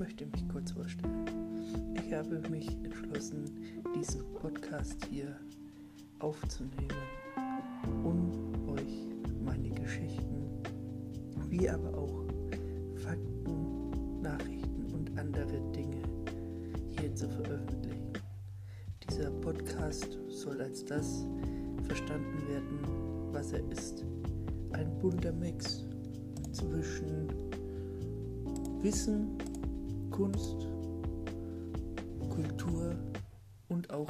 möchte mich kurz vorstellen. Ich habe mich entschlossen, diesen Podcast hier aufzunehmen, um euch meine Geschichten, wie aber auch Fakten, Nachrichten und andere Dinge hier zu veröffentlichen. Dieser Podcast soll als das verstanden werden, was er ist. Ein bunter Mix zwischen Wissen, Kunst, Kultur und auch